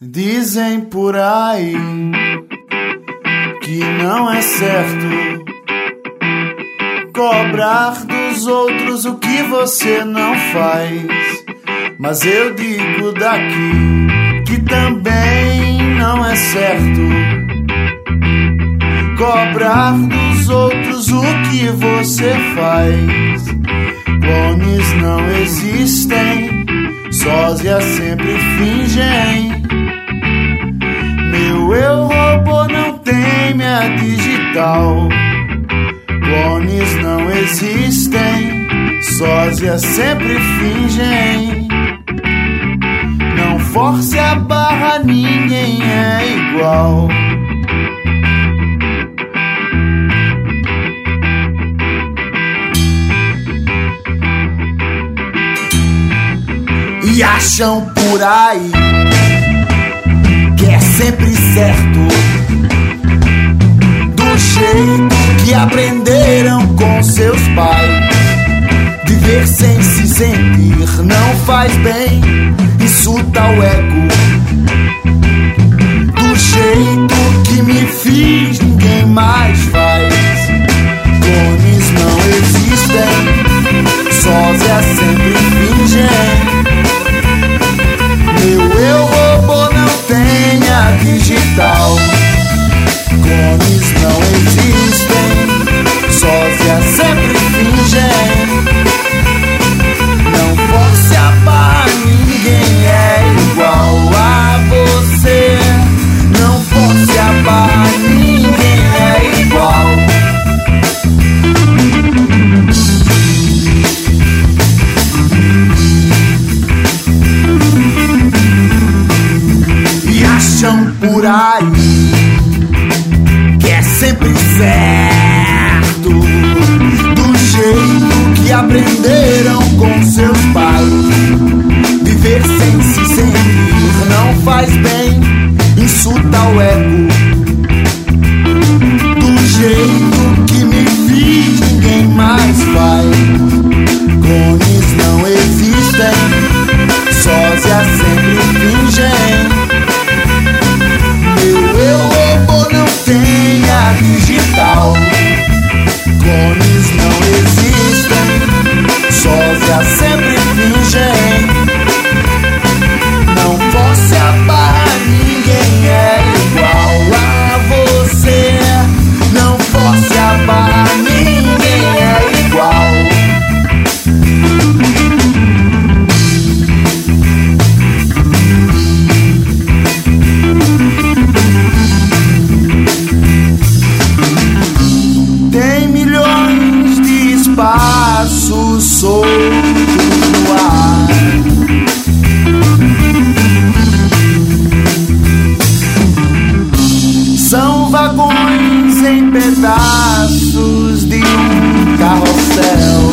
Dizem por aí que não é certo cobrar dos outros o que você não faz. Mas eu digo daqui que também não é certo cobrar dos outros o que você faz. Clones não existem, sósia sempre fingem. Meu eu robô não tem minha digital. Clones não existem, sósia sempre fingem. Não force a barra, ninguém é igual. E acham por aí que é sempre certo. Do jeito que aprenderam com seus pais. Viver sem se sentir não faz bem, insulta o ego. Do jeito que me fiz, ninguém mais faz. Clones não existem, sósia sempre por aí que é sempre certo. Do jeito que aprenderam com seus pais. Pedaços de um carrossel.